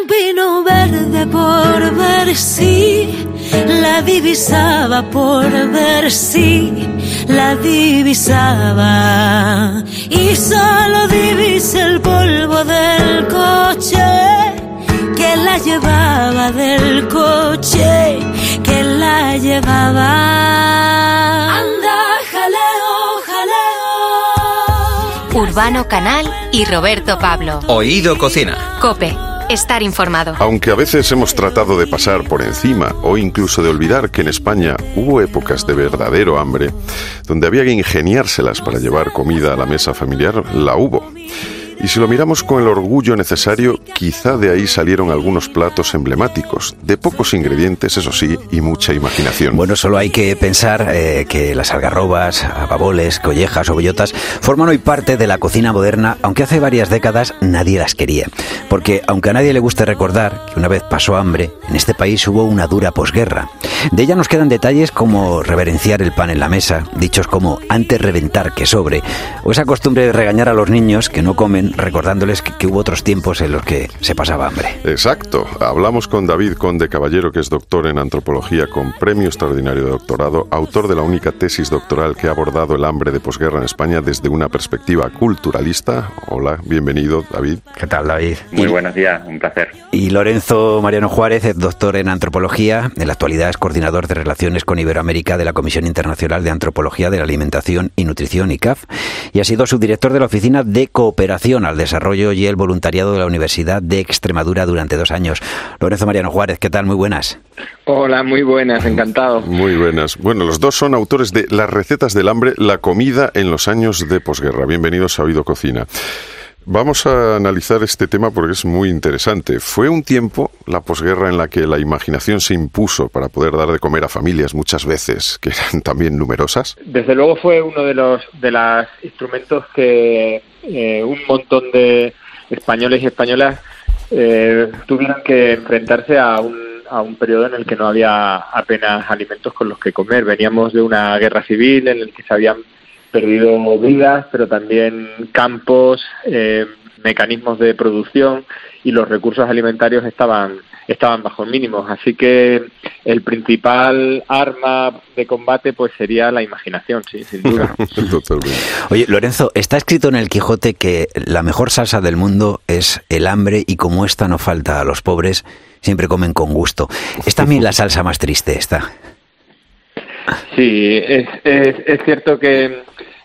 un pino verde por ver si la divisaba, por ver si la divisaba. Y solo divisa el polvo del coche que la llevaba, del coche que la llevaba. Anda, jaleo, jaleo. Urbano Canal y Roberto Pablo. Oído Cocina. Cope. Estar informado. Aunque a veces hemos tratado de pasar por encima o incluso de olvidar que en España hubo épocas de verdadero hambre, donde había que ingeniárselas para llevar comida a la mesa familiar, la hubo. Y si lo miramos con el orgullo necesario, quizá de ahí salieron algunos platos emblemáticos, de pocos ingredientes, eso sí, y mucha imaginación. Bueno, solo hay que pensar eh, que las algarrobas, ababoles, collejas o bellotas forman hoy parte de la cocina moderna, aunque hace varias décadas nadie las quería. Porque aunque a nadie le guste recordar que una vez pasó hambre, en este país hubo una dura posguerra. De ella nos quedan detalles como reverenciar el pan en la mesa, dichos como antes reventar que sobre, o esa costumbre de regañar a los niños que no comen recordándoles que, que hubo otros tiempos en los que se pasaba hambre. Exacto. Hablamos con David Conde Caballero, que es doctor en antropología con premio extraordinario de doctorado, autor de la única tesis doctoral que ha abordado el hambre de posguerra en España desde una perspectiva culturalista. Hola, bienvenido, David. ¿Qué tal, David? Muy buenos días, un placer. Y Lorenzo Mariano Juárez es doctor en antropología, en la actualidad es coordinador de relaciones con Iberoamérica de la Comisión Internacional de Antropología de la Alimentación y Nutrición, ICAF, y ha sido subdirector de la Oficina de Cooperación al Desarrollo y el Voluntariado de la Universidad de Extremadura durante dos años. Lorenzo Mariano Juárez, ¿qué tal? Muy buenas. Hola, muy buenas, encantado. Muy buenas. Bueno, los dos son autores de Las recetas del hambre, la comida en los años de posguerra. Bienvenidos a Oído Cocina. Vamos a analizar este tema porque es muy interesante. Fue un tiempo, la posguerra, en la que la imaginación se impuso para poder dar de comer a familias muchas veces, que eran también numerosas. Desde luego fue uno de los de los instrumentos que eh, un montón de españoles y españolas eh, tuvieron que enfrentarse a un, a un periodo en el que no había apenas alimentos con los que comer. Veníamos de una guerra civil en el que se habían perdido vidas, pero también campos, eh, mecanismos de producción y los recursos alimentarios estaban estaban bajo mínimos. Así que el principal arma de combate pues sería la imaginación, sí, sin duda. Totalmente. Oye, Lorenzo, está escrito en el Quijote que la mejor salsa del mundo es el hambre y como esta no falta a los pobres, siempre comen con gusto. Es también la salsa más triste esta. Sí, es, es, es cierto que,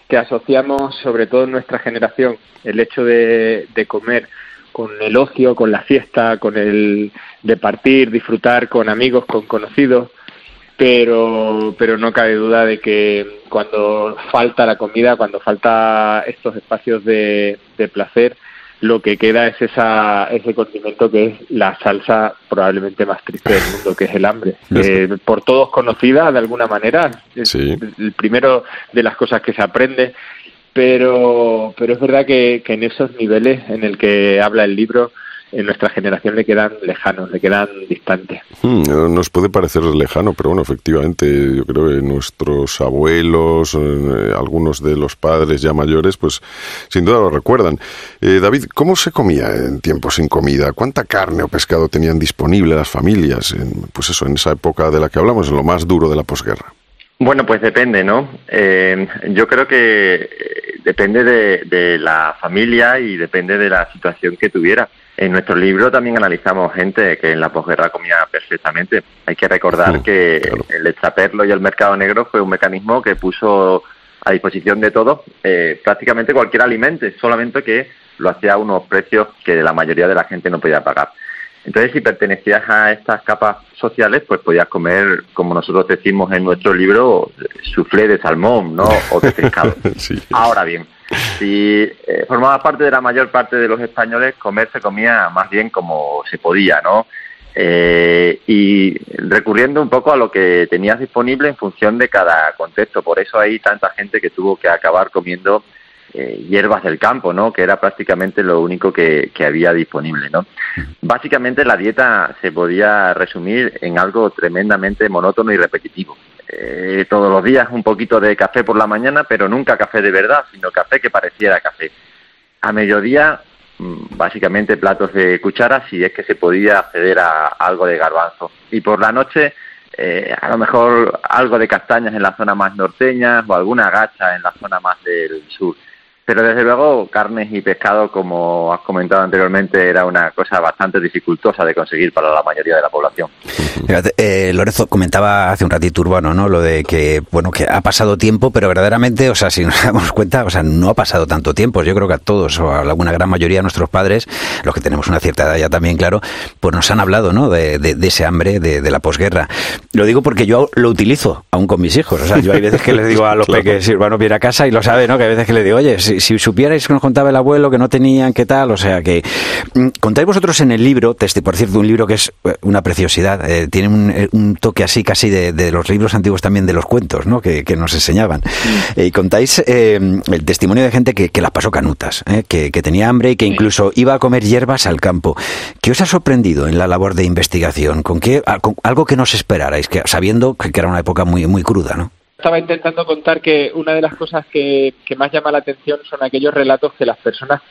que asociamos, sobre todo en nuestra generación, el hecho de, de comer con el ocio, con la fiesta, con el de partir, disfrutar con amigos, con conocidos, pero, pero no cabe duda de que cuando falta la comida, cuando falta estos espacios de, de placer, lo que queda es esa, ese condimento que es la salsa probablemente más triste del mundo, que es el hambre. Eh, por todos conocida de alguna manera, es Sí. el primero de las cosas que se aprende, pero, pero es verdad que, que en esos niveles en el que habla el libro, en nuestra generación le quedan lejanos, le quedan distantes. Hmm, nos puede parecer lejano, pero bueno, efectivamente, yo creo que nuestros abuelos, eh, algunos de los padres ya mayores, pues sin duda lo recuerdan. Eh, David, ¿cómo se comía en tiempos sin comida? ¿Cuánta carne o pescado tenían disponible las familias? Pues eso, en esa época de la que hablamos, en lo más duro de la posguerra. Bueno, pues depende, ¿no? Eh, yo creo que eh, depende de, de la familia y depende de la situación que tuviera. En nuestro libro también analizamos gente que en la posguerra comía perfectamente. Hay que recordar que claro. el extraperlo y el mercado negro fue un mecanismo que puso a disposición de todos eh, prácticamente cualquier alimento, solamente que lo hacía a unos precios que la mayoría de la gente no podía pagar. Entonces, si pertenecías a estas capas sociales, pues podías comer, como nosotros decimos en nuestro libro, soufflé de salmón, ¿no? O de pescado. Sí. Ahora bien, si eh, formaba parte de la mayor parte de los españoles, comer se comía más bien como se podía, ¿no? Eh, y recurriendo un poco a lo que tenías disponible en función de cada contexto. Por eso hay tanta gente que tuvo que acabar comiendo eh, hierbas del campo, ¿no? Que era prácticamente lo único que, que había disponible, ¿no? Básicamente la dieta se podía resumir en algo tremendamente monótono y repetitivo. Eh, todos los días un poquito de café por la mañana, pero nunca café de verdad, sino café que pareciera café. A mediodía mm, básicamente platos de cuchara si es que se podía acceder a algo de garbanzo. Y por la noche, eh, a lo mejor algo de castañas en la zona más norteña o alguna gacha en la zona más del sur. Pero desde luego, carnes y pescado, como has comentado anteriormente, era una cosa bastante dificultosa de conseguir para la mayoría de la población. Eh, Lorenzo comentaba hace un ratito urbano, ¿no? Lo de que, bueno, que ha pasado tiempo, pero verdaderamente, o sea, si nos damos cuenta, o sea, no ha pasado tanto tiempo. Yo creo que a todos, o a alguna gran mayoría de nuestros padres, los que tenemos una cierta edad ya también, claro, pues nos han hablado, ¿no? De, ese hambre de, la posguerra. Lo digo porque yo lo utilizo aún con mis hijos. O sea, yo hay veces que les digo a los peques, si urbano viene a casa y lo sabe, ¿no? Que hay veces que le digo, oye, si, si supierais que nos contaba el abuelo, que no tenían, qué tal, o sea que mm, contáis vosotros en el libro, por cierto, un libro que es eh, una preciosidad, eh, tiene eh, un, toque así casi de, los libros antiguos también de los cuentos, ¿no? Que, nos enseñaban. y contáis el testimonio de gente que, las pasó canutas, que, tenía hambre y que incluso iba a comer hierbas al campo. ¿Qué os ha sorprendido en la labor de investigación? ¿Con qué, algo que no os esperarais, que, sabiendo que era una época muy, muy cruda, ¿no? Estaba intentando contar que una de las cosas que, más llama la atención son aquellos relatos que las personas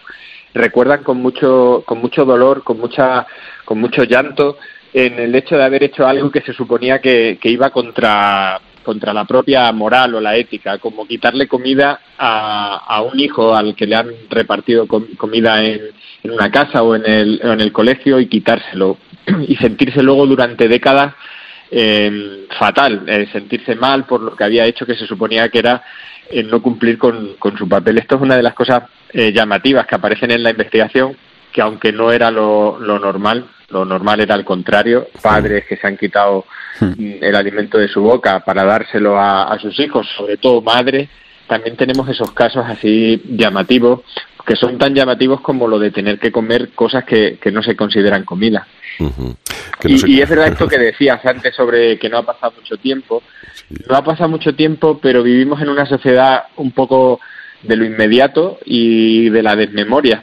recuerdan con mucho, con mucho dolor, con mucha, con mucho llanto, en el hecho de haber hecho algo que se suponía que, iba contra, contra la propia moral o la ética, como quitarle comida a, un hijo al que le han repartido comida en, en, una casa o en, el, en el colegio y quitárselo y sentirse luego durante décadas eh, fatal, sentirse mal por lo que había hecho que se suponía que era el no cumplir con, su papel. Esto es una de las cosas eh, llamativas que aparecen en la investigación, que aunque no era lo, normal, lo normal era al contrario, padres que se han quitado hmm. el alimento de su boca para dárselo a, sus hijos, sobre todo madres, también tenemos esos casos así llamativos, que son tan llamativos como lo de tener que comer cosas que, que no se consideran comida y, es verdad esto que decías antes sobre que no ha pasado mucho tiempo. No ha pasado mucho tiempo, pero vivimos en una sociedad un poco de lo inmediato y de la desmemoria.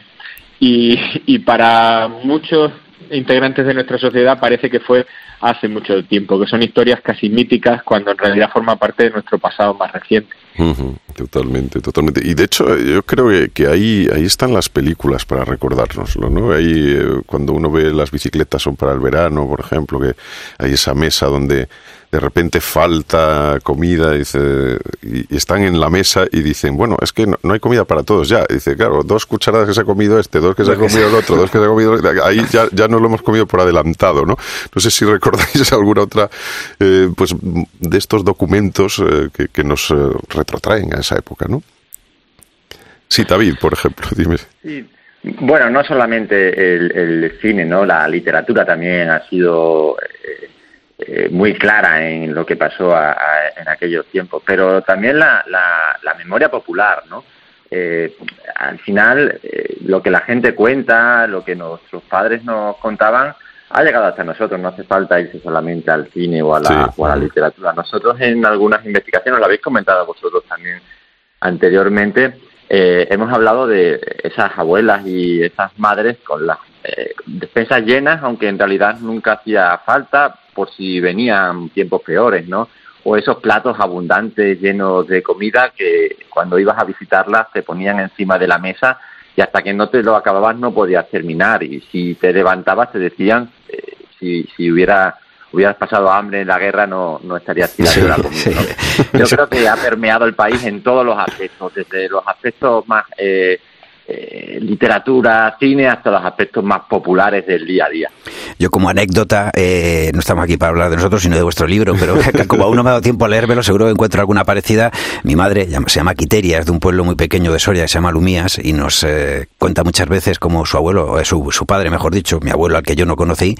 Y, y para muchos integrantes de nuestra sociedad parece que fue hace mucho tiempo, que son historias casi míticas cuando en realidad forma parte de nuestro pasado más reciente. Totalmente, totalmente. Y de hecho, yo creo que, ahí, ahí están las películas para recordárnoslo, ¿no? Ahí, eh, cuando uno ve las bicicletas son para el verano, por ejemplo, que hay esa mesa donde de repente falta comida dice, y, están en la mesa y dicen, bueno, es que no, hay comida para todos ya. dice, claro, dos cucharadas que se ha comido este, dos que se ha comido el otro, dos que se ha comido... Ahí ya, ya no lo hemos comido por adelantado, ¿no? No sé si recordáis alguna otra, eh, pues, de estos documentos eh, que, nos eh, retrotraen a esa época, ¿no? Sí, David, por ejemplo, dime. Bueno, no solamente el, el, cine, ¿no? La literatura también ha sido eh, muy clara en lo que pasó en aquellos tiempos, pero también la, la, memoria popular, ¿no? Eh, al final, eh, lo que la gente cuenta, lo que nuestros padres nos contaban, ha llegado hasta nosotros. No hace falta irse solamente al cine o a la, o a la literatura. Nosotros en algunas investigaciones, lo habéis comentado vosotros también anteriormente, hemos hablado de esas abuelas y esas madres con las despensas llenas, aunque en realidad nunca hacía falta, por si venían tiempos peores, ¿no? O esos platos abundantes llenos de comida que cuando ibas a visitarlas te ponían encima de la mesa y hasta que no te lo acababas no podías terminar y si te levantabas te decían eh, si, si hubiera hubieras pasado hambre en la guerra no, no estarías tirando la comida. Yo creo que ha permeado el país en todos los aspectos, desde los aspectos más eh, eh, literatura, cine, hasta los aspectos más populares del día a día. Yo como anécdota, eh, no estamos aquí para hablar de nosotros, sino de vuestro libro, pero como aún no me ha dado tiempo a leérmelo, seguro que encuentro alguna parecida. Mi madre se llama Quiteria, es de un pueblo muy pequeño de Soria, se llama Lumías, y nos eh, cuenta muchas veces como su abuelo, su, su padre, mejor dicho, mi abuelo al que yo no conocí,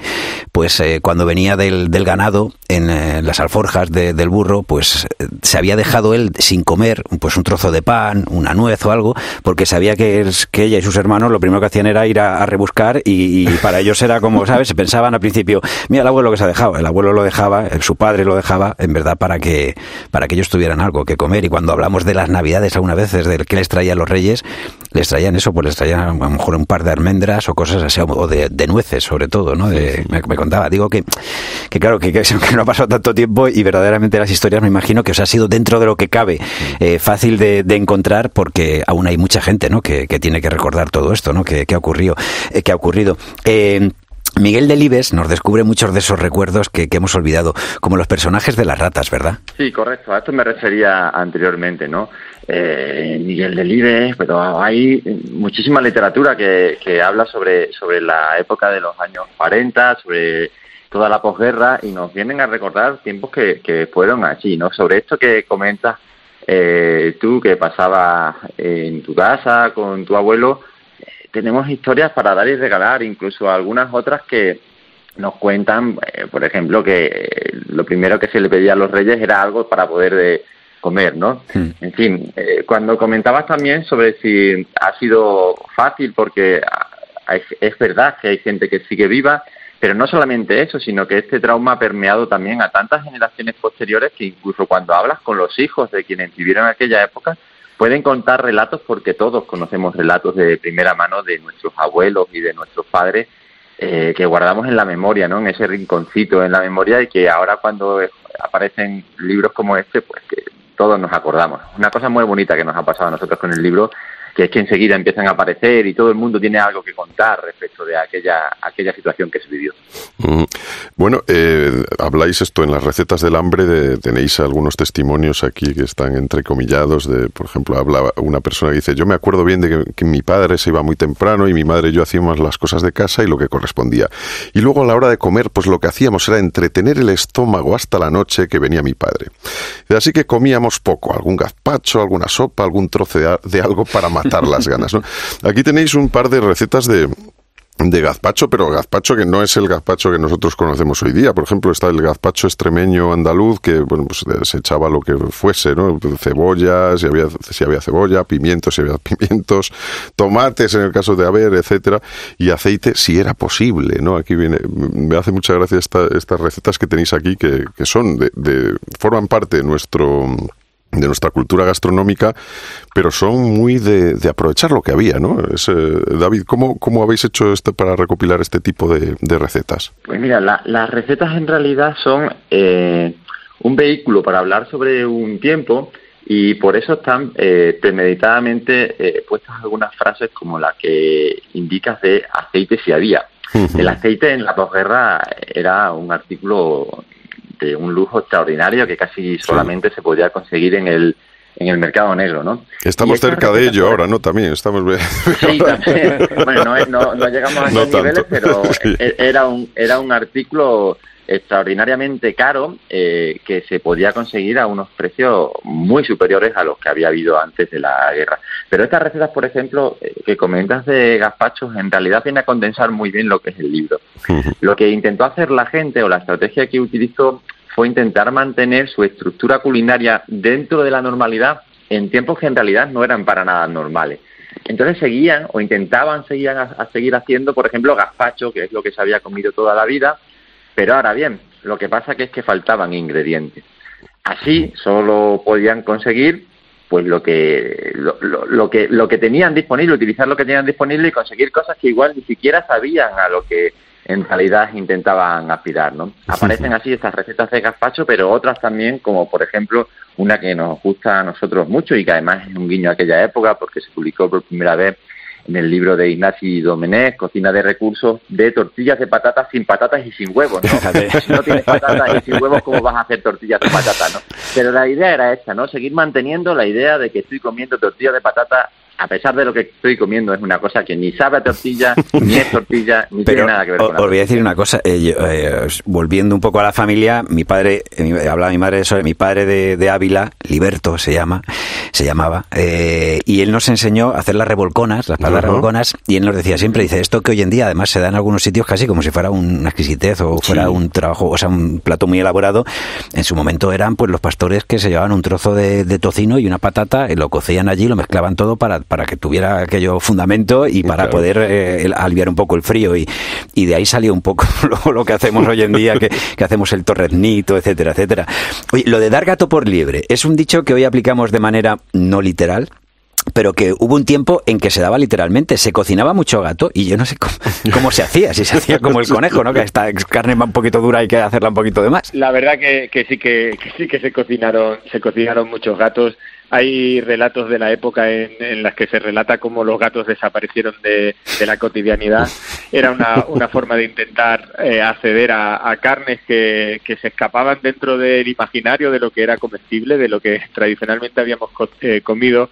pues cuando venía del, ganado, en las alforjas del burro, pues se había dejado él sin comer pues un trozo de pan, una nuez o algo, porque sabía que que ella y sus hermanos lo primero que hacían era ir a, rebuscar y, para ellos era como, ¿sabes? pensaban al principio, mira, el abuelo que se ha dejado, el abuelo lo dejaba, su padre lo dejaba, en verdad, para que, para que ellos tuvieran algo que comer. Y cuando hablamos de las navidades algunas veces, del que les traían los reyes, les traían eso, pues les traían a lo mejor un par de almendras o cosas así, o de, nueces sobre todo, ¿no? De, me, contaba, digo que, que claro, que, que, no ha pasado tanto tiempo y verdaderamente las historias me imagino que os ha sido dentro de lo que cabe eh, fácil de, encontrar porque aún hay mucha gente, ¿no? Que, tiene que recordar todo esto, ¿no? Que, ha ocurrido, eh, que ha ocurrido. Eh, Miguel Delibes nos descubre muchos de esos recuerdos que, hemos olvidado, como los personajes de las ratas, ¿verdad? Sí, correcto. A esto me refería anteriormente, ¿no? Eh, Miguel Delibes, pero hay muchísima literatura que, habla sobre, sobre la época de los años 40, sobre toda la posguerra y nos vienen a recordar tiempos que, que fueron así, ¿no? Sobre esto que comentas eh, tú, que pasabas en tu casa con tu abuelo, tenemos historias para dar y regalar, incluso algunas otras que nos cuentan, eh, por ejemplo, que eh, lo primero que se le pedía a los reyes era algo para poder de eh, comer, ¿no? En fin, cuando comentabas también sobre si ha sido fácil, porque es verdad que hay gente que sigue viva, pero no solamente eso, sino que este trauma ha permeado también a tantas generaciones posteriores que incluso cuando hablas con los hijos de quienes vivieron aquella época, pueden contar relatos porque todos conocemos relatos de primera mano de nuestros abuelos y de nuestros padres eh, que guardamos en la memoria, ¿no? En ese rinconcito en la memoria y que ahora cuando aparecen libros como este, pues que todos nos acordamos. Una cosa muy bonita que nos ha pasado a nosotros con el libro que es que enseguida empiezan a aparecer y todo el mundo tiene algo que contar respecto de aquella, aquella situación que se vivió. Mm. Bueno, eh, habláis esto en las recetas del hambre, de, tenéis algunos testimonios aquí que están entrecomillados, de, por ejemplo, habla una persona que dice, yo me acuerdo bien de que, mi padre se iba muy temprano y mi madre y yo hacíamos las cosas de casa y lo que correspondía. Y luego a la hora de comer, pues lo que hacíamos era entretener el estómago hasta la noche que venía mi padre. Así que comíamos poco, algún gazpacho, alguna sopa, algún trozo de algo para matar las ganas. ¿no? Aquí tenéis un par de recetas de, de gazpacho, pero gazpacho que no es el gazpacho que nosotros conocemos hoy día. Por ejemplo, está el gazpacho extremeño andaluz, que bueno, pues se echaba lo que fuese, ¿no? Cebolla, si había, si había cebolla, pimientos, si había pimientos, tomates en el caso de haber, etcétera, y aceite si era posible, ¿no? Aquí viene, me hace mucha gracia estas recetas que tenéis aquí, que, que son de, de, forman parte de nuestro de nuestra cultura gastronómica, pero son muy de, aprovechar lo que había, ¿no? Eh, David, ¿cómo, ¿cómo habéis hecho esto para recopilar este tipo de, recetas? Pues mira, las recetas en realidad son eh, un vehículo para hablar sobre un tiempo y por eso están eh, premeditadamente eh, puestas algunas frases como la que indicas de aceite si había. El aceite en la posguerra era un artículo de un lujo extraordinario que casi solamente se podía conseguir en el en el mercado negro, ¿no? Estamos cerca de ello ahora, ¿no? También estamos... Sí, también. Bueno, no, no, llegamos a esos niveles, pero e, era un, era un artículo extraordinariamente caro eh, que se podía conseguir a unos precios muy superiores a los que había habido antes de la guerra. Pero estas recetas, por ejemplo, eh, que comentas de gazpachos, en realidad viene a condensar muy bien lo que es el libro. Lo que intentó hacer la gente o la estrategia que utilizó fue intentar mantener su estructura culinaria dentro de la normalidad en tiempos que en realidad no eran para nada normales. Entonces seguían o intentaban seguir a seguir haciendo, por ejemplo, gazpacho, que es lo que se había comido toda la vida, pero ahora bien, lo que pasa que es que faltaban ingredientes. Así solo podían conseguir pues lo que lo, que lo que tenían disponible, utilizar lo que tenían disponible y conseguir cosas que igual ni siquiera sabían a lo que en realidad intentaban aspirar, ¿no? Aparecen así estas recetas de gazpacho, pero otras también, como por ejemplo una que nos gusta a nosotros mucho y que además es un guiño a aquella época porque se publicó por primera vez en el libro de Ignacio Domenech, Cocina de Recursos, de tortillas de patatas sin patatas y sin huevos, ¿no? si no tienes patatas y sin huevos, ¿cómo vas a hacer tortillas de patata, no? Pero la idea era esta, ¿no? Seguir manteniendo la idea de que estoy comiendo tortillas de patata a pesar de lo que estoy comiendo, es una cosa que ni sabe a tortilla, ni es tortilla, ni tiene nada que ver con Os voy a decir una cosa, eh, eh, volviendo un poco a la familia, mi padre, eh, hablaba mi madre de eso, mi padre de, Ávila, Liberto se llama, se llamaba, y él nos enseñó a hacer las revolconas, las palabras revolconas, y él nos decía siempre, dice, esto que hoy en día además se da en algunos sitios casi como si fuera una exquisitez o fuera un trabajo, o sea, un plato muy elaborado, en su momento eran pues los pastores que se llevaban un trozo de, de tocino y una patata, y lo cocían allí, lo mezclaban todo para para que tuviera aquello fundamento y para poder eh, aliviar un poco el frío. Y, y de ahí salió un poco lo, lo que hacemos hoy en día, que, que hacemos el torreznito, etcétera, etcétera. Oye, lo de dar gato por liebre es un dicho que hoy aplicamos de manera no literal, pero que hubo un tiempo en que se daba literalmente, se cocinaba mucho gato y yo no sé cómo, se hacía, si se hacía como el conejo, ¿no? Que esta carne un poquito dura y hay que hacerla un poquito de más. La verdad que, que sí que, sí que se cocinaron, se cocinaron muchos gatos. Hay relatos de la época en, en las que se relata cómo los gatos desaparecieron de, la cotidianidad. Era una, una forma de intentar eh, acceder a, carnes que, se escapaban dentro del imaginario de lo que era comestible, de lo que tradicionalmente habíamos co eh, comido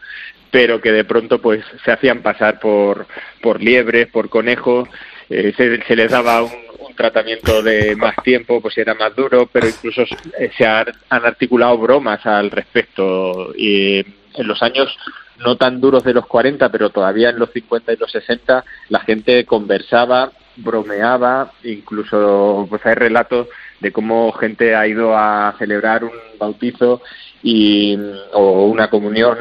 pero que de pronto pues se hacían pasar por, por liebres, por conejos, eh, se, les daba un, un, tratamiento de más tiempo, pues era más duro, pero incluso eh, se han, articulado bromas al respecto. Y en los años no tan duros de los 40, pero todavía en los 50 y los 60, la gente conversaba, bromeaba, incluso pues hay relatos de cómo gente ha ido a celebrar un bautizo y, o una comunión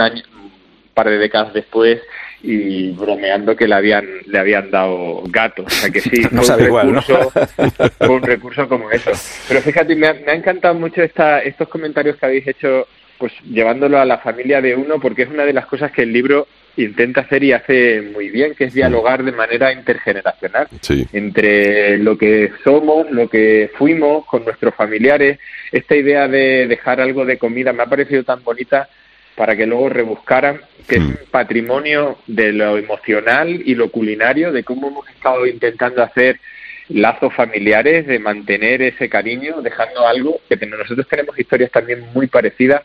par de décadas después y bromeando que le habían le habían dado gato. O sea que sí, no fue, un igual, recurso, ¿no? fue un recurso como eso. Pero fíjate, me ha, me ha encantado mucho esta, estos comentarios que habéis hecho, pues llevándolo a la familia de uno, porque es una de las cosas que el libro intenta hacer y hace muy bien, que es dialogar de manera intergeneracional sí. entre lo que somos, lo que fuimos con nuestros familiares. Esta idea de dejar algo de comida me ha parecido tan bonita para que luego rebuscaran, que mm. es un patrimonio de lo emocional y lo culinario, de cómo hemos estado intentando hacer lazos familiares, de mantener ese cariño, dejando algo que nosotros tenemos historias también muy parecidas.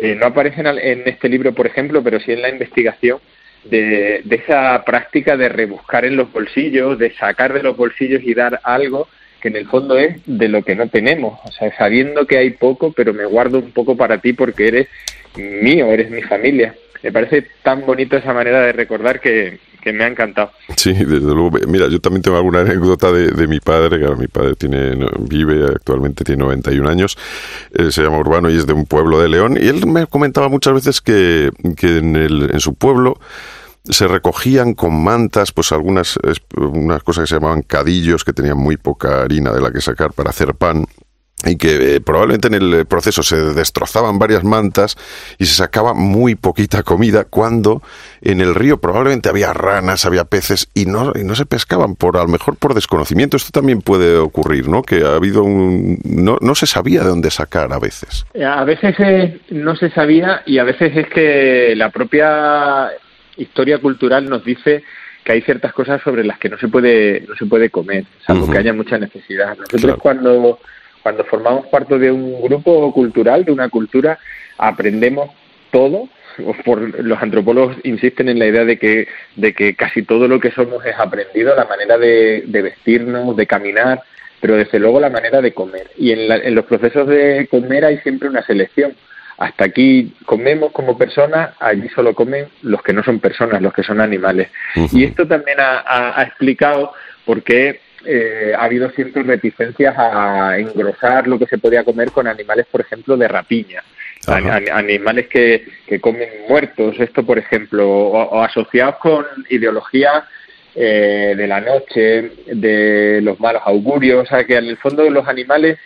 Eh, no aparecen en este libro, por ejemplo, pero sí en la investigación, de, de esa práctica de rebuscar en los bolsillos, de sacar de los bolsillos y dar algo que en el fondo es de lo que no tenemos, o sea, sabiendo que hay poco, pero me guardo un poco para ti porque eres mío, eres mi familia. Me parece tan bonito esa manera de recordar que, que me ha encantado. Sí, desde luego. Mira, yo también tengo alguna anécdota de, de mi padre, que mi padre tiene vive actualmente, tiene 91 años, se llama Urbano y es de un pueblo de León, y él me comentaba muchas veces que, que en, el, en su pueblo se recogían con mantas, pues algunas unas cosas que se llamaban cadillos, que tenían muy poca harina de la que sacar para hacer pan, y que eh, probablemente en el proceso se destrozaban varias mantas y se sacaba muy poquita comida cuando en el río probablemente había ranas, había peces y no, y no se pescaban por a lo mejor por desconocimiento. Esto también puede ocurrir, ¿no? Que ha habido un no, no se sabía de dónde sacar a veces. A veces eh, no se sabía y a veces es que la propia historia cultural nos dice que hay ciertas cosas sobre las que no se puede no se puede comer, salvo uh -huh. que haya mucha necesidad. Nosotros claro. cuando cuando formamos parte de un grupo cultural, de una cultura, aprendemos todo. Por, los antropólogos insisten en la idea de que, de que casi todo lo que somos es aprendido, la manera de, de vestirnos, de caminar, pero desde luego la manera de comer. Y en, la, en los procesos de comer hay siempre una selección. Hasta aquí comemos como personas, allí solo comen los que no son personas, los que son animales. Uh -huh. Y esto también ha, ha, ha explicado por qué eh, ha habido ciertas reticencias a engrosar lo que se podía comer con animales, por ejemplo, de rapiña. An animales que, que, comen muertos, esto por ejemplo, o, o asociados con ideologías eh, de la noche, de los malos augurios, o sea que en el fondo los animales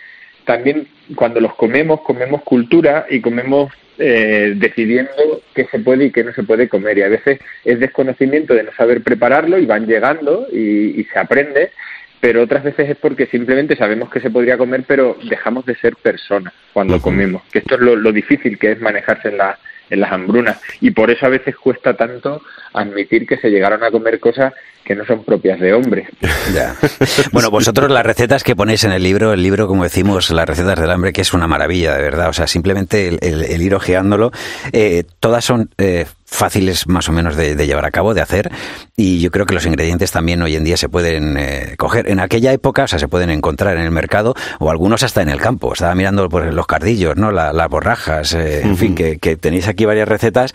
también cuando los comemos, comemos cultura y comemos eh, decidiendo qué se puede y qué no se puede comer. Y a veces es desconocimiento de no saber prepararlo y van llegando y, y se aprende pero otras veces es porque simplemente sabemos que se podría comer, pero dejamos de ser personas cuando uh -huh. comemos, que esto es lo, lo, difícil que es manejarse en, la, en las hambrunas, y por eso a veces cuesta tanto admitir que se llegaron a comer cosas que no son propias de hombres. Ya. Bueno, vosotros las recetas que ponéis en el libro, el libro, como decimos, las recetas del hambre, que es una maravilla, de verdad, o sea, simplemente el, el, el ir ojeándolo, eh, todas son... Eh, fáciles más o menos de, de, llevar a cabo, de hacer, y yo creo que los ingredientes también hoy en día se pueden eh, coger. En aquella época, o sea, se pueden encontrar en el mercado o algunos hasta en el campo. Estaba mirando por los cardillos, ¿no? La, las borrajas, eh, en uh -huh. fin, que, que, tenéis aquí varias recetas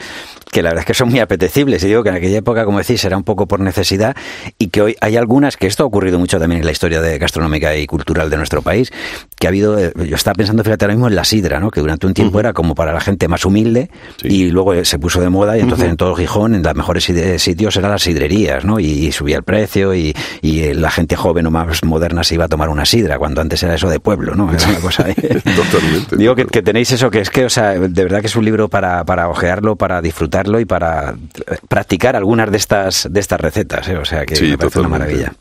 que la verdad es que son muy apetecibles. Y digo que en aquella época, como decís, era un poco por necesidad y que hoy hay algunas, que esto ha ocurrido mucho también en la historia de gastronómica y cultural de nuestro país, que ha habido, eh, yo estaba pensando, fíjate, ahora mismo en la sidra, ¿no? Que durante un tiempo uh -huh. era como para la gente más humilde sí. y luego se puso de moda y entonces en todo Gijón, en los mejores sitios eran las sidrerías, ¿no? Y, subía el precio y, y, la gente joven o más moderna se iba a tomar una sidra, cuando antes era eso de pueblo, ¿no? Era una cosa Totalmente. Digo que, tenéis eso, que es que, o sea, de verdad que es un libro para, para ojearlo, para disfrutarlo y para practicar algunas de estas, de estas recetas, ¿eh? O sea, que me parece una maravilla.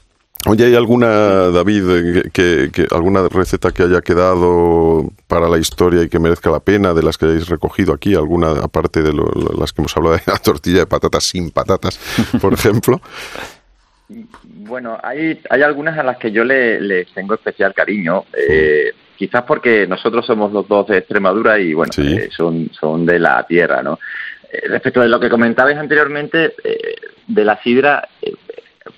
Oye, ¿hay alguna, David, que, alguna receta que haya quedado para la historia y que merezca la pena de las que hayáis recogido aquí? ¿Alguna, aparte de las que hemos hablado de la tortilla de patatas sin patatas, por ejemplo? Bueno, hay, hay algunas a las que yo le, tengo especial cariño. Eh, quizás porque nosotros somos los dos de Extremadura y, bueno, eh, son, son de la tierra, ¿no? Eh, respecto de lo que comentabais anteriormente, de la sidra,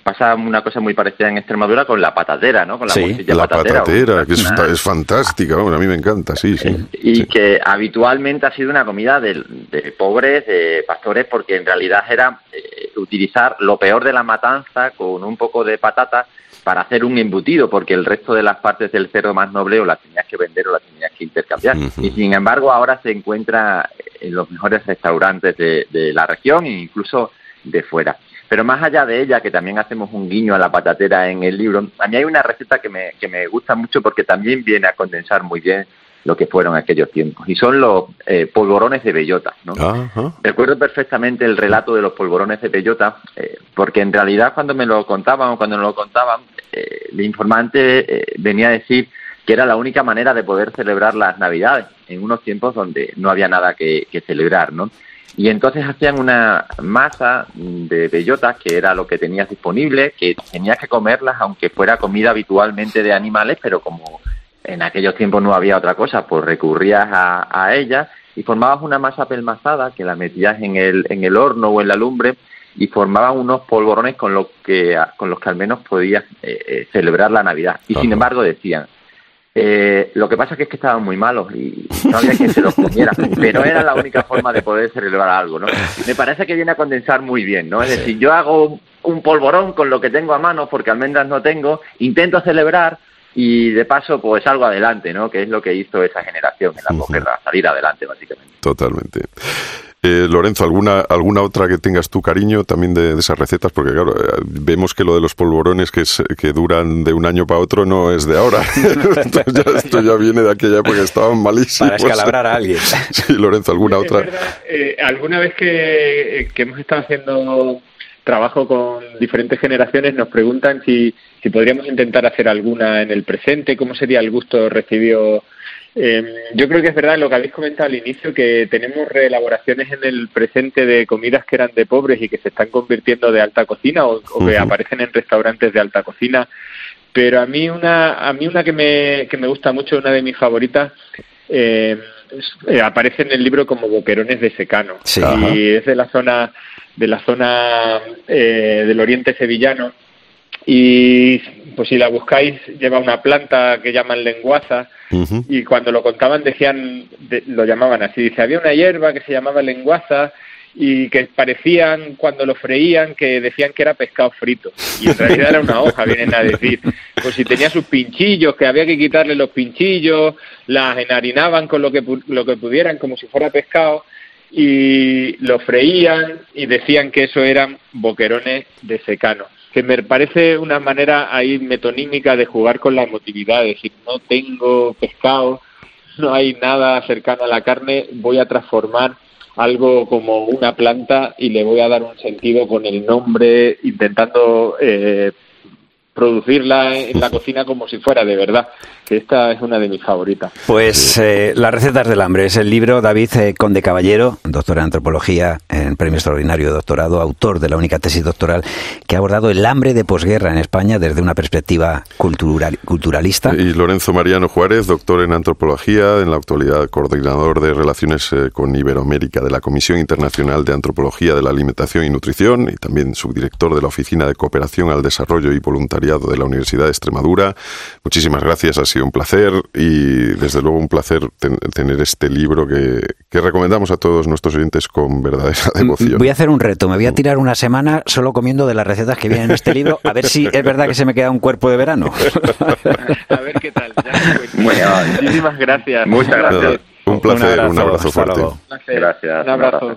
pasa una cosa muy parecida en Extremadura con la patatera, ¿no? Con la sí, la patatera, que es, fantástica, bueno, a mí me encanta, sí, sí. Eh, y que habitualmente ha sido una comida de, pobres, de pastores, porque en realidad era eh, utilizar lo peor de la matanza con un poco de patata para hacer un embutido, porque el resto de las partes del cerdo más noble o las tenías que vender o las tenías que intercambiar. Y sin embargo ahora se encuentra en los mejores restaurantes de, de la región e incluso de fuera. Pero más allá de ella, que también hacemos un guiño a la patatera en el libro, a mí hay una receta que me, que me gusta mucho porque también viene a condensar muy bien lo que fueron aquellos tiempos. Y son los eh, polvorones de bellota. ¿no? Recuerdo perfectamente el relato de los polvorones de bellota, eh, porque en realidad cuando me lo contaban o cuando me lo contaban, eh, el informante venía a decir que era la única manera de poder celebrar las Navidades en unos tiempos donde no había nada que, que celebrar, ¿no? Y entonces hacían una masa de bellotas, que era lo que tenías disponible, que tenías que comerlas aunque fuera comida habitualmente de animales, pero como en aquellos tiempos no había otra cosa, pues recurrías a, a ellas y formabas una masa pelmazada que la metías en el, en el horno o en la lumbre y formaban unos polvorones con, los que, con los que al menos podías eh, eh, celebrar la Navidad. Y sin embargo decían, eh, lo que pasa es que, estaban muy malos y no había quien se los comiera, pero era la única forma de poder celebrar algo, ¿no? Me parece que viene a condensar muy bien, ¿no? Es decir, yo hago un polvorón con lo que tengo a mano, porque almendras no tengo, intento celebrar y de paso pues salgo adelante, ¿no? Que es lo que hizo esa generación en la posguerra, salir adelante básicamente. Totalmente. Eh, Lorenzo, ¿alguna, ¿alguna otra que tengas tu cariño también de, esas recetas? Porque claro, eh, vemos que lo de los polvorones que, que duran de un año para otro no es de ahora. esto, ya, viene de aquella época, estaban malísimos. Para escalabrar a alguien. sí, Lorenzo, ¿alguna otra? Eh, alguna vez que, que hemos estado haciendo trabajo con diferentes generaciones nos preguntan si, si podríamos intentar hacer alguna en el presente, cómo sería el gusto recibido eh, yo creo que es verdad lo que habéis comentado al inicio, que tenemos reelaboraciones en el presente de comidas que eran de pobres y que se están convirtiendo de alta cocina o, que aparecen en restaurantes de alta cocina. Pero a mí una, a mí una que me, que me gusta mucho, una de mis favoritas, eh, eh, aparece en el libro como boquerones de secano. Y es de la zona de la zona del oriente sevillano. Y pues si la buscáis lleva una planta que llaman lenguaza. Y cuando lo contaban decían lo llamaban así. Dice había una hierba que se llamaba lenguaza y que parecían cuando lo freían que decían que era pescado frito. Y en realidad era una hoja vienen a decir. Pues si tenía sus pinchillos que había que quitarle los pinchillos las enharinaban con lo que lo que pudieran como si fuera pescado y lo freían y decían que eso eran boquerones de secano. Que me parece una manera ahí metonímica de jugar con la emotividad, es decir, no tengo pescado, no hay nada cercano a la carne, voy a transformar algo como una planta y le voy a dar un sentido con el nombre, intentando eh, producirla en la cocina como si fuera de verdad, que esta es una de mis favoritas. Pues eh, Las recetas del hambre es el libro David eh, Conde Caballero, doctor en antropología, en premio extraordinario de doctorado, autor de la única tesis doctoral que ha abordado el hambre de posguerra en España desde una perspectiva cultural, culturalista. Y Lorenzo Mariano Juárez, doctor en antropología, en la actualidad coordinador de relaciones eh, con Iberoamérica de la Comisión Internacional de Antropología de la Alimentación y Nutrición y también subdirector de la Oficina de Cooperación al Desarrollo y Voluntariado de la Universidad de Extremadura. Muchísimas gracias, ha sido un placer y desde luego un placer tener este libro que, recomendamos a todos nuestros oyentes con verdadera mm, devoción. Voy a hacer un reto, me voy a tirar una semana solo comiendo de las recetas que vienen en este libro, a ver si es verdad que se me queda un cuerpo de verano. a ver qué tal. muchísimas gracias. Muchas gracias. Un placer, un abrazo, fuerte. Gracias. Un abrazo.